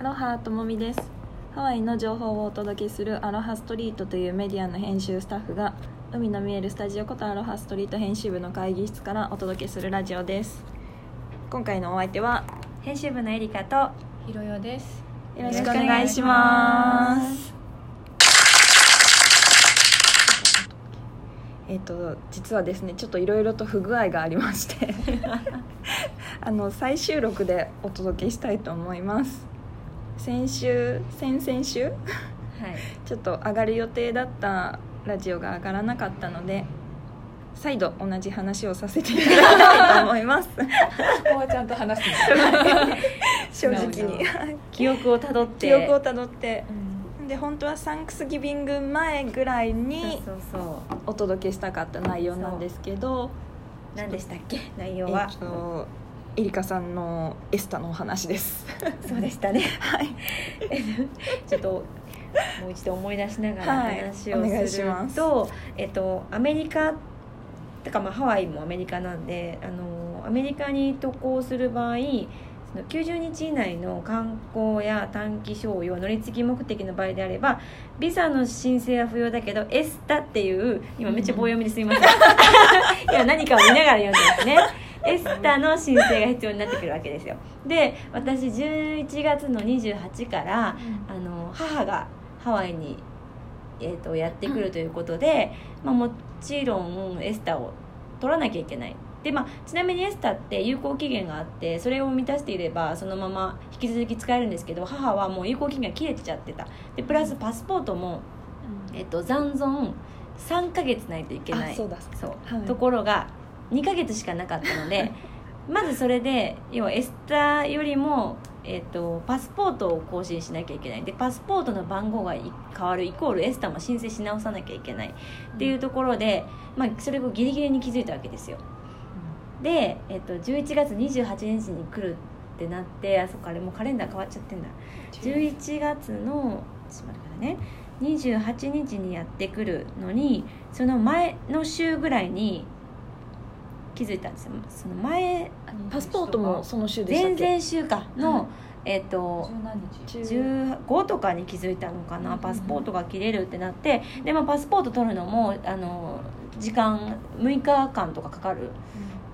アロハともみです。ハワイの情報をお届けするアロハストリートというメディアの編集スタッフが海の見えるスタジオことアロハストリート編集部の会議室からお届けするラジオです。今回のお相手は編集部のエリカとひろよです。よろしくお願いします。えっと実はですねちょっといろいろと不具合がありまして。あの再収録でお届けしたいと思います先週先々週？はい。ちょっと上がる予定だったラジオが上がらなかったので再度同じ話をさせていただきたいと思います。ここはちゃんと話す 正直に。記憶をたどって。記憶をたどって。うん。で本当はサンクスギビング前ぐらいにそうそうそお届けしたかった内容なんですけど。う。何でしたっけ？内え容は、っとエリカさんのエスタのお話です。そうでしたね。はい。ちょっともう一度思い出しながらはい。話をするします。と、えっとアメリカとかまあハワイもアメリカなんであのアメリカに渡航する場合その90日以内の観光や短期商用乗り継ぎ目的の場合であればビザの申請は不要だけどエスタっていう今めっちゃ棒読みですみません。今何かを見ながら読んでますねエスタの申請が必要になってくるわけですよ。で私11月の28からあの母がハワイに、えー、とやってくるということで、まあ、もちろんエスタを取らなきゃいけない。で、まあ、ちなみにエスタって有効期限があってそれを満たしていればそのまま引き続き使えるんですけど母はもう有効期限が切れてちゃってた。でプラスパスポートも、えっと残存3ヶ月ないといけない。あそうだ。そう。はい。ところが2ヶ月しかなかったので まずそれで要はエスタよりも、えっとパスポートを更新しなきゃいけない。でパスポートの番号がい変わるイコールエスタも申請し直さなきゃいけない。っていうところで、まあ、それをギリギリに気づいたわけですよ。で、えっと11月28日に来るってなってあそっかあれもうカレンダー変わっちゃってんだ。11月のちょっと待ってくださいね。28日にやってくるのにその前の週ぐらいに気づいたんですよ。その前パスポートもその週でしたっ前け々週間の、えっと十何日。15とかに気づいたのかな？パスポートが切れるってなってで、まあ、パスポート取るのもあの時間6日間とかかかる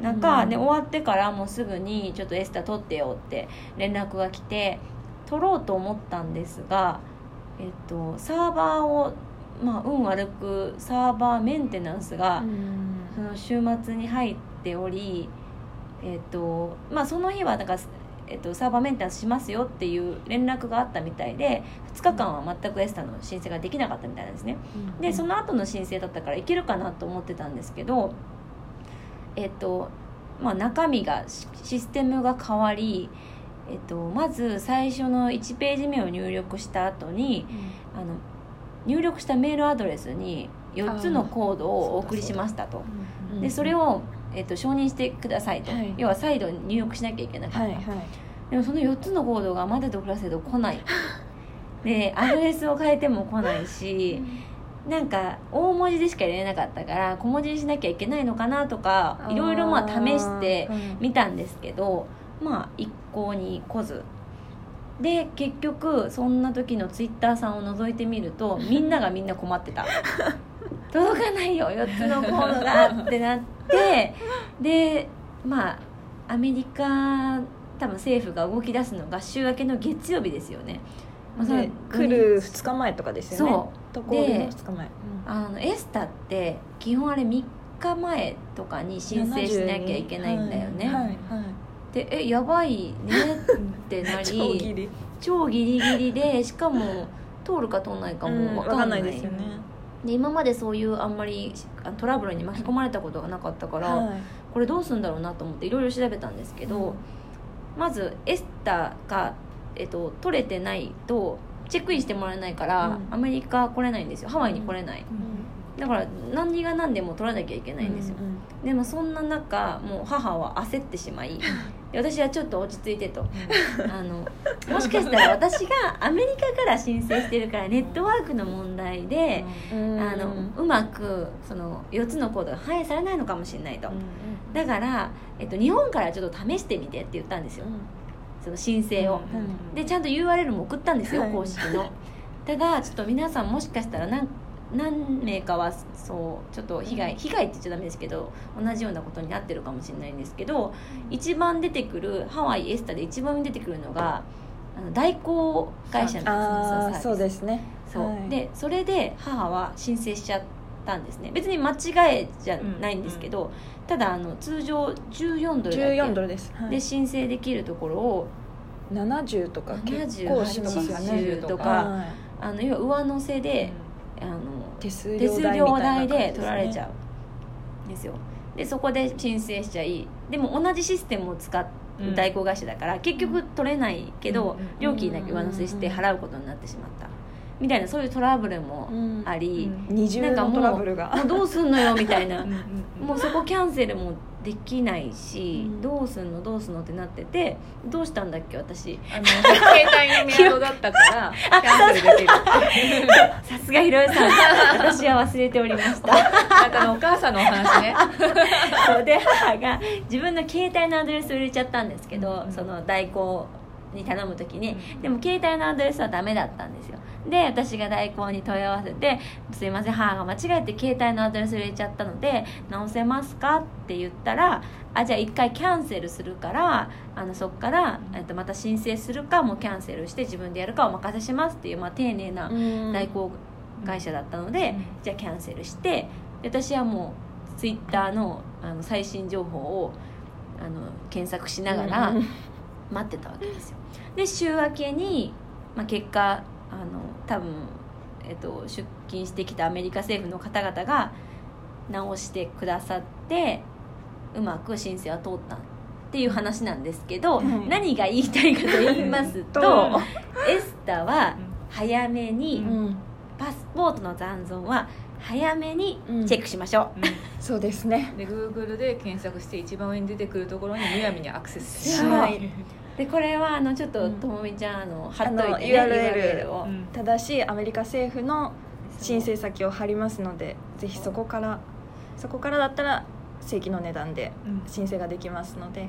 中、うん。で終わってからもうすぐにちょっとエスタ取ってよって連絡が来て取ろうと思ったんですが、えっと、サーバーを、まあ、運悪くサーバーメンテナンスが、うん。その週末に入っており、えっとまあ、その日はなんか、えっと、サーバーメンテナンスしますよっていう連絡があったみたいで2日間は全くエスタの申請ができなかったみたいなんですね。でその後の申請だったからいけるかなと思ってたんですけどえっとまあ中身がシシステムが変わり、えっと、まず最初の1ページ目を入力した後にあの入力したメールアドレスに4つのコードをお送りしましたと。うんでそれを、えっと、承認してくださいと、はい。要は再度入力しなきゃいけなかった、はいはい。でもその4つのコードが待てど暮らせど来ない。でアドレスを変えても来ないしなんか大文字でしか入れなかったから小文字にしなきゃいけないのかなとかいろいろまあ試してみたんですけどまあ一向に来ずで結局そんな時のツイッターさんを覗いてみると みんながみんな困ってた。届かないよ4つのコードがってなってでまあアメリカ多分政府が動き出すのが週明けの月曜日ですよね、来る2日前とかですよね。そう。渡航日の2日前。あのエスタって基本あれ3日前とかに申請しなきゃいけないんだよね、はいはいはいでえやばいねってなり 超ギリ。超ギリギリでしかも通るか通んないかうんもわかん分かんな,、ないいですよね。で今までそういうあんまりあトラブルに巻き込まれたことがなかったから、はい。これどうするんだろうなと思っていろいろ調べたんですけど、まずエスタが、えっと、取れてないとチェックインしてもらえないから、うん。アメリカ来れないんですよ。ハワイに来れない、だから何が何でも取らなきゃいけないんですよ、うんうん。でもそんな中もう母は焦ってしまい で私はちょっと落ち着いてと。あのもしかしたら私がアメリカから申請してるからネットワークの問題で、うん。あのうまくその4つのコードが反映されないのかもしれないと、だから、えっと、日本からちょっと試してみてって言ったんですよ、そその申請を、うんでちゃんと URL も送ったんですよ、はい。公式の。ただちょっと皆さんもしかしたら何何名かはそうちょっと被害被害って言っちゃダメですけど同じようなことになってるかもしれないんですけど一番出てくるハワイエスタで一番出てくるのがあの代行会社なんですああそうですね。そう、はい。でそれで母は申請しちゃったんですね。別に間違えじゃないんですけど、ただあの通常14ドルだけ14ドルです、はい。で申請できるところを70とか結構しますよね。70とかはい。あの要は上乗せで、あの手数料代で取られちゃうんですよ。でそこで申請しちゃいでも同じシステムを使うん代行会社だから結局取れないけど、うん。料金だけ上乗せして払うことになってしまったみたいなそういうトラブルもうん。あり、うん。二重のトラブルが。もうどうすんのよみたいな。もうそこキャンセルもできないし、うん。どうすんのどうすんのってなっててどうしたんだっけ私。あの携帯のメアドだったからキャンセルできる。さすが。ひろゆさん。私は忘れておりました。あなたのお母さんのお話ね。そうで母が自分の携帯のアドレスを入れちゃったんですけど、うん。その代行に頼む時に、うん。でも携帯のアドレスはダメだったんですよで私が代行に問い合わせて「すいません母が間違えて携帯のアドレス入れちゃったので直せますか?」って言ったら「あじゃあ一回キャンセルするからあのそっから、えっと、また申請するかもうキャンセルして自分でやるかお任せします」っていう、まあ、丁寧なうん。代行会社だったので、うん。じゃあキャンセルしてで私はもうツイッターのあの最新情報をあの検索しながらうん。待ってたわけですよ。で週明けに、まあ、結果あの多分、えっと、出勤してきたアメリカ政府の方々が直してくださってうまく申請は通ったっていう話なんですけど、はい何が言いたいかと言いますととエスタは早めに、うん。パスポートの残存は早めにチェックしましょう、うん。そうですね。で Google で検索して一番上に出てくるところにむやみにアクセスしはないいでこれはあのちょっとうん。ともみちゃんあの貼っといてね URL を、うん。正しいアメリカ政府の申請先を貼りますのでぜひそこからそこからだったら正規の値段でうん。申請ができますので、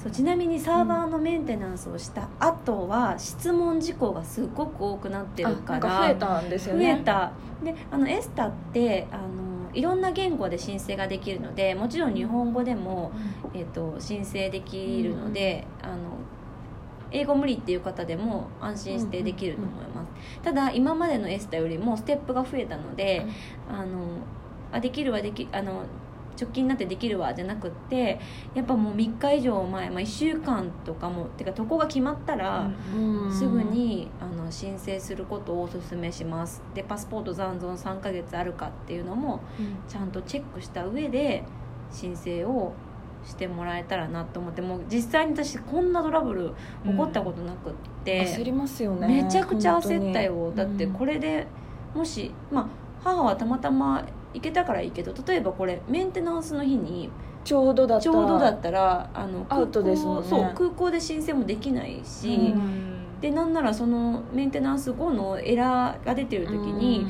そうちなみにサーバーのメンテナンスをした後は質問事項がすごく多くなってるあから増えたんですよ増ねえた。であのエスタってあのいろんな言語で申請ができるのでもちろん日本語でも、えっと申請できるので、あの英語無理っていう方でも安心してできると思います、ただ今までのエスタよりもステップが増えたので、あのあできるわできあの直近になってできるわじゃなくってやっぱもう3日以上前、まあ、1週間とかもてか渡航が決まったら、うんすぐにあの申請することをお勧めします。でパスポート残存3ヶ月あるかっていうのもちゃんとチェックした上で申請をしてもらえたらなと思ってもう実際に私こんなトラブル起こったことなくって、焦りますよねめちゃくちゃ焦ったよ。だってこれ、れでもしまあ母はたまたま行けたからいいけど例えばこれメンテナンスの日にちょうどだった。ちょうどだったらあのアウトですもんね。そう空港で申請もできないし、うん。でなんならそのメンテナンス後のエラーが出てる時に、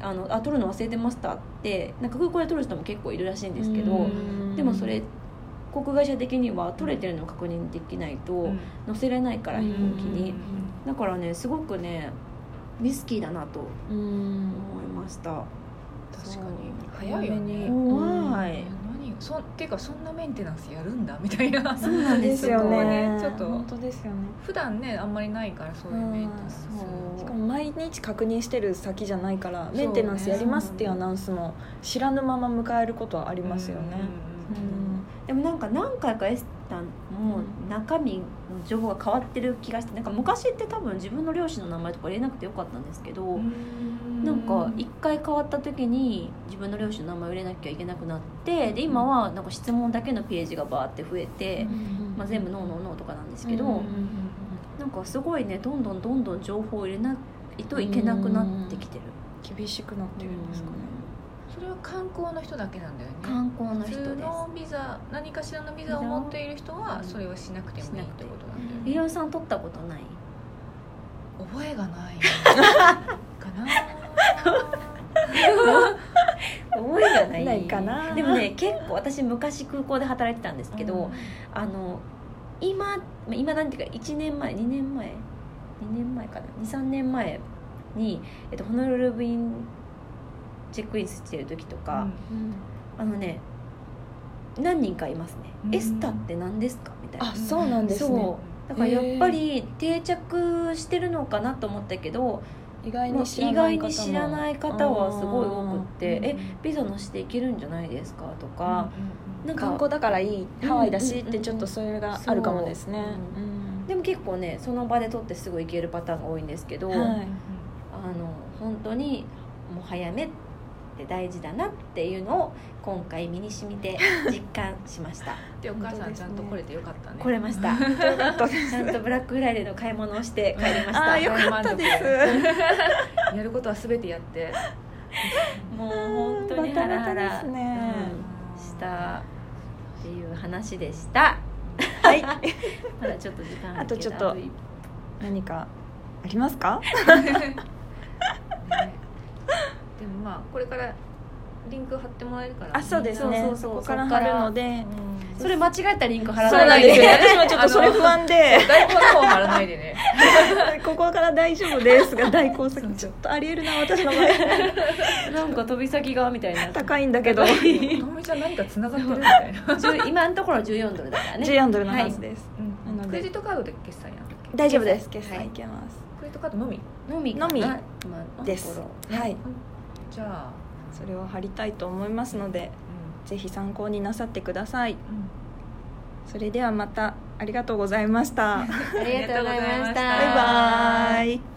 あのあ取るの忘れてましたってなんか空港で取る人も結構いるらしいんですけど、うん。でもそれ航空会社的には取れてるのを確認できないと乗せれないから飛行機に。だからねすごくねリスキーだなとうん思いました。確かに。早早いよめにね。怖い。そっていうかそんなメンテナンスやるんだみたいな。そうなんでですすよよね。ね ちょっと。本当ですよね。普段ねあんまりないからそういうメンテナンス。うん。しかも毎日確認してる先じゃないからメンテナンスやりますっていうアナウンスも知らぬまま迎えることはありますよね。うんでもなんか何回かエスタも中身の情報が変わってる気がしてなんか昔って多分自分の両親の名前とか入れなくてよかったんですけど、うん。なんか一回変わった時に自分の両親の名前を入れなきゃいけなくなってで今はなんか質問だけのページがバーって増えて、まあ、全部「ノーノーノー」とかなんですけど、うん。なんかすごいねどんどんどんどん情報を入れないといけなくなってきてる、厳しくなってるんですかねそれは観光の人だけなんだよね。観光の普人です。通のビザ何かしらのビザを持っている人はそれはしなくてもいいってことなんだよね。医療さん取ったことない？覚えがない。かな。覚えがない。ないかな。でもね結構私昔空港で働いてたんですけど、あの今まあ今なんていうか1年前2年前？2年前かな？23年前に、えっと、ホノルル便チェックインしてる時とか、あのね何人かいますね、うん。エスタって何ですか？みたいな。あそうなんですね。だからやっぱり定着してるのかなと思ったけど、意外に知ら意ない方も。外に知らない方はすごい多くって「うんえビザのしていけるんじゃないですか?」とか、なんか観光だからいいハワイだしうんってちょっとそれがあるかもですね。でも結構ねその場で取ってすぐ行けるパターンが多いんですけど、はい。あの本当にもう早めって大事だなっていうのを今回身に染みて 実感しました。でお母さんちゃんと来れてよかったね。来れましたちゃんとブラックフライデーの買い物をして帰りました。よかったです。やることは全てやって。もう本当にハラハラ。うんしたっていう話でした。はい。まだちょっと時間あとちょっと何かありますか？まあこれからリンク貼ってもらえるからあそうですね。そうそうそう。そこから貼るので。うん。それ間違えたリンク貼らそうないんですよ。私もちょっとそれ不安で。大根の方貼らないでね。ここから大丈夫ですが大工先ちょっとありえるな私の場合。なんか飛び先がみたいな。高いんだけど。ともみちゃん何か繋がってるみたいな、10今のところ14ドルだからね。14ドルのはずです、なので。クレジットカードで決済や大丈夫です。決はい。済いけます、クレジットカードのみ？のみ。のみです。はいじゃあ、それを貼りたいと思いますのでぜひ参考になさってください。それではまたありがとうございましたありがとうございました。ありがとうございました。バイバイ